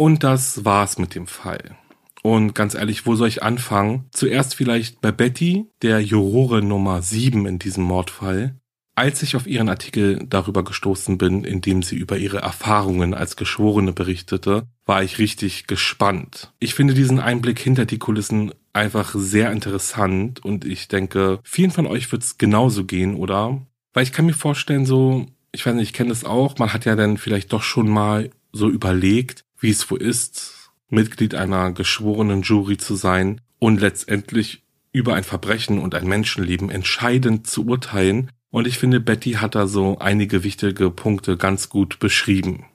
Und das war's mit dem Fall. Und ganz ehrlich, wo soll ich anfangen? Zuerst vielleicht bei Betty, der Jurore Nummer 7 in diesem Mordfall. Als ich auf ihren Artikel darüber gestoßen bin, in dem sie über ihre Erfahrungen als Geschworene berichtete, war ich richtig gespannt. Ich finde diesen Einblick hinter die Kulissen einfach sehr interessant und ich denke, vielen von euch wird es genauso gehen, oder? Weil ich kann mir vorstellen, so, ich weiß nicht, ich kenne das auch, man hat ja dann vielleicht doch schon mal so überlegt, wie es wo ist, Mitglied einer geschworenen Jury zu sein und letztendlich über ein Verbrechen und ein Menschenleben entscheidend zu urteilen, und ich finde, Betty hat da so einige wichtige Punkte ganz gut beschrieben.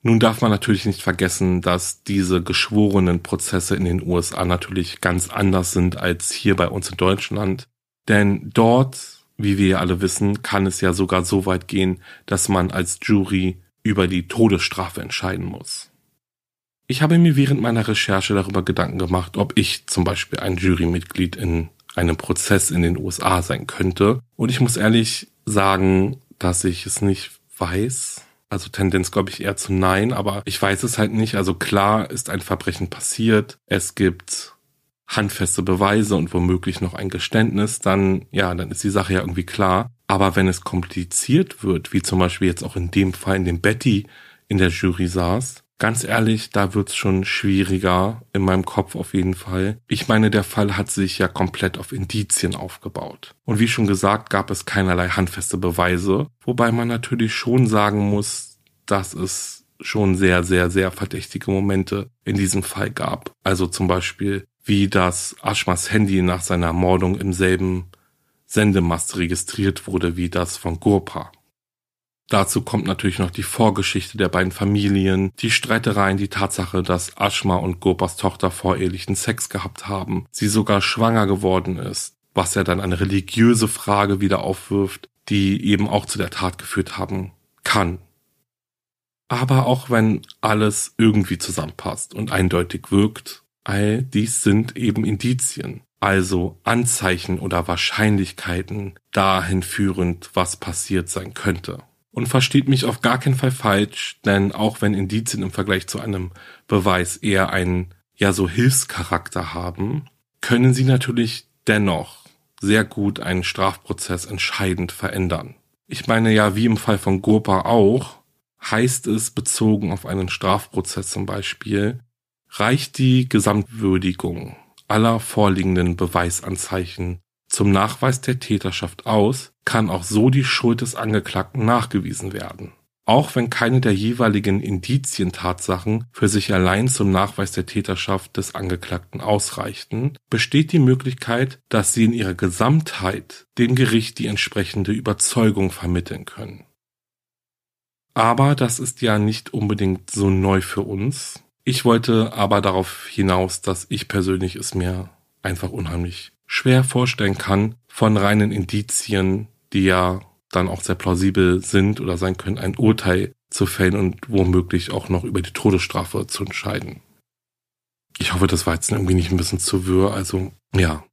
Nun darf man natürlich nicht vergessen, dass diese geschworenen Prozesse in den USA natürlich ganz anders sind als hier bei uns in Deutschland. Denn dort, wie wir ja alle wissen, kann es ja sogar so weit gehen, dass man als Jury über die Todesstrafe entscheiden muss. Ich habe mir während meiner Recherche darüber Gedanken gemacht, ob ich zum Beispiel ein Jurymitglied in einem Prozess in den USA sein könnte. Und ich muss ehrlich sagen, dass ich es nicht weiß. Also Tendenz glaube ich eher zu nein, aber ich weiß es halt nicht. Also klar ist ein Verbrechen passiert. Es gibt handfeste Beweise und womöglich noch ein Geständnis, dann, ja, dann ist die Sache ja irgendwie klar. Aber wenn es kompliziert wird, wie zum Beispiel jetzt auch in dem Fall, in dem Betty in der Jury saß, Ganz ehrlich, da wird's schon schwieriger, in meinem Kopf auf jeden Fall. Ich meine, der Fall hat sich ja komplett auf Indizien aufgebaut. Und wie schon gesagt, gab es keinerlei handfeste Beweise, wobei man natürlich schon sagen muss, dass es schon sehr, sehr, sehr verdächtige Momente in diesem Fall gab. Also zum Beispiel, wie das Aschmas Handy nach seiner Ermordung im selben Sendemast registriert wurde wie das von Gurpa. Dazu kommt natürlich noch die Vorgeschichte der beiden Familien, die Streitereien, die Tatsache, dass Ashma und Gopas Tochter vorehelichen Sex gehabt haben, sie sogar schwanger geworden ist, was ja dann eine religiöse Frage wieder aufwirft, die eben auch zu der Tat geführt haben kann. Aber auch wenn alles irgendwie zusammenpasst und eindeutig wirkt, all dies sind eben Indizien, also Anzeichen oder Wahrscheinlichkeiten dahin führend, was passiert sein könnte. Und versteht mich auf gar keinen Fall falsch, denn auch wenn Indizien im Vergleich zu einem Beweis eher einen, ja, so Hilfscharakter haben, können sie natürlich dennoch sehr gut einen Strafprozess entscheidend verändern. Ich meine ja, wie im Fall von Gurpa auch, heißt es bezogen auf einen Strafprozess zum Beispiel, reicht die Gesamtwürdigung aller vorliegenden Beweisanzeichen zum Nachweis der Täterschaft aus, kann auch so die Schuld des Angeklagten nachgewiesen werden. Auch wenn keine der jeweiligen Indizientatsachen für sich allein zum Nachweis der Täterschaft des Angeklagten ausreichten, besteht die Möglichkeit, dass sie in ihrer Gesamtheit dem Gericht die entsprechende Überzeugung vermitteln können. Aber das ist ja nicht unbedingt so neu für uns. Ich wollte aber darauf hinaus, dass ich persönlich es mir einfach unheimlich schwer vorstellen kann, von reinen Indizien, die ja dann auch sehr plausibel sind oder sein können, ein Urteil zu fällen und womöglich auch noch über die Todesstrafe zu entscheiden. Ich hoffe, das war jetzt irgendwie nicht ein bisschen zu wirr. Also ja,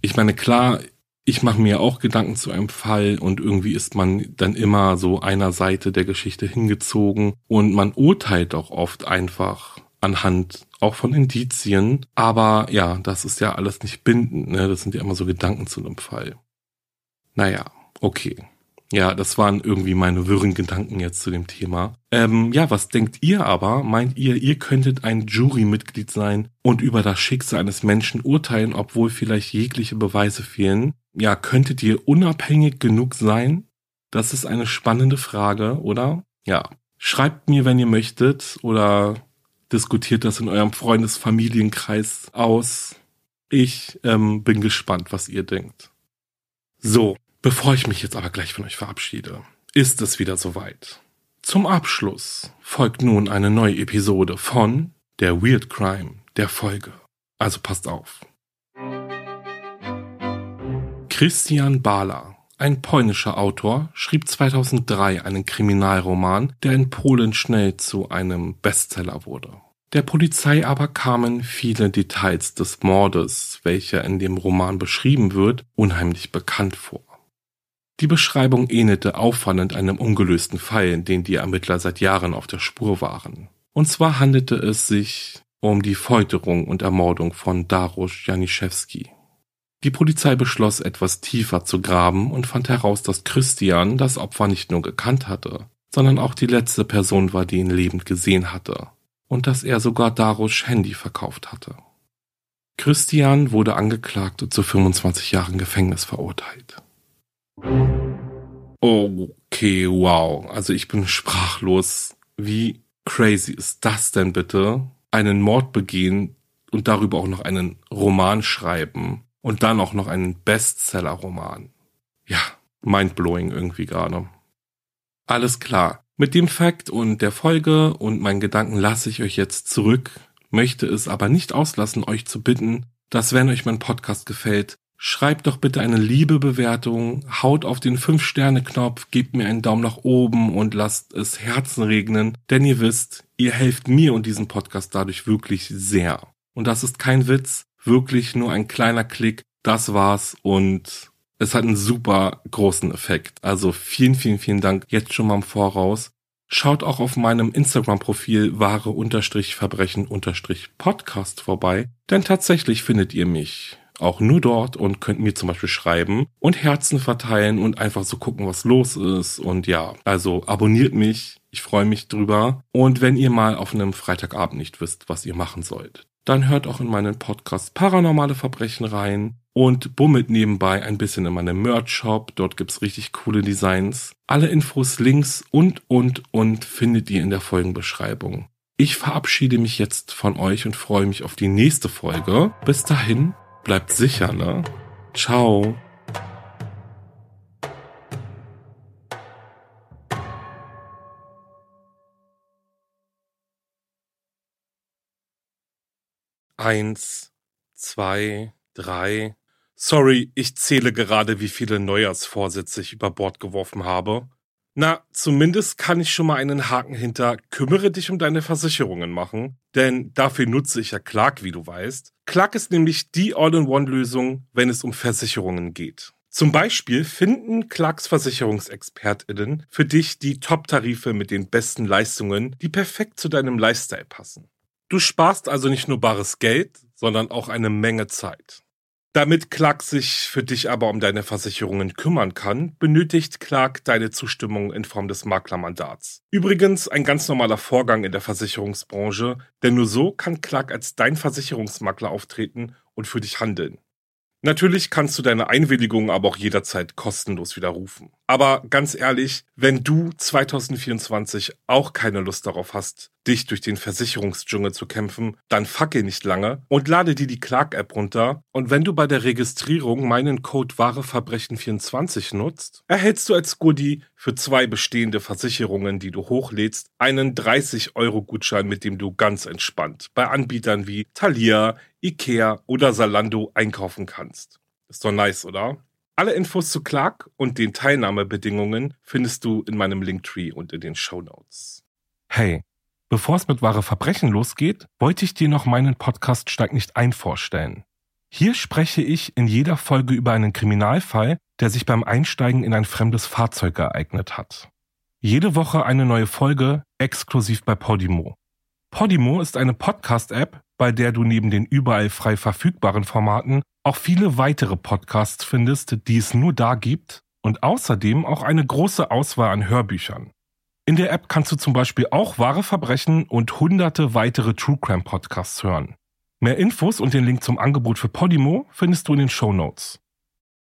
ich meine, klar, ich mache mir auch Gedanken zu einem Fall und irgendwie ist man dann immer so einer Seite der Geschichte hingezogen und man urteilt auch oft einfach anhand auch von Indizien. Aber ja, das ist ja alles nicht bindend, ne? Das sind ja immer so Gedanken zu einem Fall. Naja, okay. Ja, das waren irgendwie meine wirren Gedanken jetzt zu dem Thema. Ähm, ja, was denkt ihr aber? Meint ihr, ihr könntet ein Jurymitglied sein und über das Schicksal eines Menschen urteilen, obwohl vielleicht jegliche Beweise fehlen? Ja, könntet ihr unabhängig genug sein? Das ist eine spannende Frage, oder? Ja. Schreibt mir, wenn ihr möchtet, oder diskutiert das in eurem Freundesfamilienkreis aus. Ich ähm, bin gespannt, was ihr denkt. So, Bevor ich mich jetzt aber gleich von euch verabschiede, ist es wieder soweit. Zum Abschluss folgt nun eine neue Episode von Der Weird Crime der Folge. Also passt auf. Christian Bala, ein polnischer Autor, schrieb 2003 einen Kriminalroman, der in Polen schnell zu einem Bestseller wurde. Der Polizei aber kamen viele Details des Mordes, welcher in dem Roman beschrieben wird, unheimlich bekannt vor. Die Beschreibung ähnelte auffallend einem ungelösten Fall, den die Ermittler seit Jahren auf der Spur waren. Und zwar handelte es sich um die Folterung und Ermordung von Darusz Janiszewski. Die Polizei beschloss, etwas tiefer zu graben und fand heraus, dass Christian das Opfer nicht nur gekannt hatte, sondern auch die letzte Person war, die ihn lebend gesehen hatte, und dass er sogar Darusz Handy verkauft hatte. Christian wurde angeklagt und zu 25 Jahren Gefängnis verurteilt. Okay, wow. Also ich bin sprachlos. Wie crazy ist das denn bitte? Einen Mord begehen und darüber auch noch einen Roman schreiben und dann auch noch einen Bestseller-Roman. Ja, mindblowing irgendwie gerade. Alles klar. Mit dem Fakt und der Folge und meinen Gedanken lasse ich euch jetzt zurück, möchte es aber nicht auslassen, euch zu bitten, dass wenn euch mein Podcast gefällt, Schreibt doch bitte eine liebe Bewertung, haut auf den 5-Sterne-Knopf, gebt mir einen Daumen nach oben und lasst es Herzen regnen, denn ihr wisst, ihr helft mir und diesem Podcast dadurch wirklich sehr. Und das ist kein Witz, wirklich nur ein kleiner Klick, das war's und es hat einen super großen Effekt. Also vielen, vielen, vielen Dank jetzt schon mal im Voraus. Schaut auch auf meinem Instagram-Profil wahre-verbrechen-podcast vorbei, denn tatsächlich findet ihr mich auch nur dort und könnt mir zum Beispiel schreiben und Herzen verteilen und einfach so gucken, was los ist. Und ja, also abonniert mich. Ich freue mich drüber. Und wenn ihr mal auf einem Freitagabend nicht wisst, was ihr machen sollt, dann hört auch in meinen Podcast Paranormale Verbrechen rein und bummelt nebenbei ein bisschen in meinem Merch-Shop. Dort gibt's richtig coole Designs. Alle Infos, Links und, und, und findet ihr in der Folgenbeschreibung. Ich verabschiede mich jetzt von euch und freue mich auf die nächste Folge. Bis dahin, Bleibt sicher, ne? Ciao. Eins, zwei, drei. Sorry, ich zähle gerade, wie viele Neujahrsvorsätze ich über Bord geworfen habe. Na, zumindest kann ich schon mal einen Haken hinter kümmere dich um deine Versicherungen machen, denn dafür nutze ich ja Clark, wie du weißt. Clark ist nämlich die All-in-One-Lösung, wenn es um Versicherungen geht. Zum Beispiel finden Clarks VersicherungsexpertInnen für dich die Top-Tarife mit den besten Leistungen, die perfekt zu deinem Lifestyle passen. Du sparst also nicht nur bares Geld, sondern auch eine Menge Zeit. Damit Clark sich für dich aber um deine Versicherungen kümmern kann, benötigt Clark deine Zustimmung in Form des Maklermandats. Übrigens ein ganz normaler Vorgang in der Versicherungsbranche, denn nur so kann Clark als dein Versicherungsmakler auftreten und für dich handeln. Natürlich kannst du deine Einwilligung aber auch jederzeit kostenlos widerrufen. Aber ganz ehrlich, wenn du 2024 auch keine Lust darauf hast, dich durch den Versicherungsdschungel zu kämpfen, dann facke nicht lange und lade dir die Clark-App runter. Und wenn du bei der Registrierung meinen Code Wareverbrechen24 nutzt, erhältst du als Goodie für zwei bestehende Versicherungen, die du hochlädst, einen 30-Euro-Gutschein, mit dem du ganz entspannt bei Anbietern wie Thalia, Ikea oder Salando einkaufen kannst. Ist doch nice, oder? Alle Infos zu Clark und den Teilnahmebedingungen findest du in meinem Linktree und in den Show Notes. Hey, bevor es mit wahre Verbrechen losgeht, wollte ich dir noch meinen Podcast Steig nicht ein vorstellen. Hier spreche ich in jeder Folge über einen Kriminalfall, der sich beim Einsteigen in ein fremdes Fahrzeug ereignet hat. Jede Woche eine neue Folge, exklusiv bei Podimo. Podimo ist eine Podcast-App, bei der du neben den überall frei verfügbaren Formaten auch viele weitere Podcasts findest, die es nur da gibt und außerdem auch eine große Auswahl an Hörbüchern. In der App kannst du zum Beispiel auch wahre Verbrechen und hunderte weitere True Crime Podcasts hören. Mehr Infos und den Link zum Angebot für Podimo findest du in den Show Notes.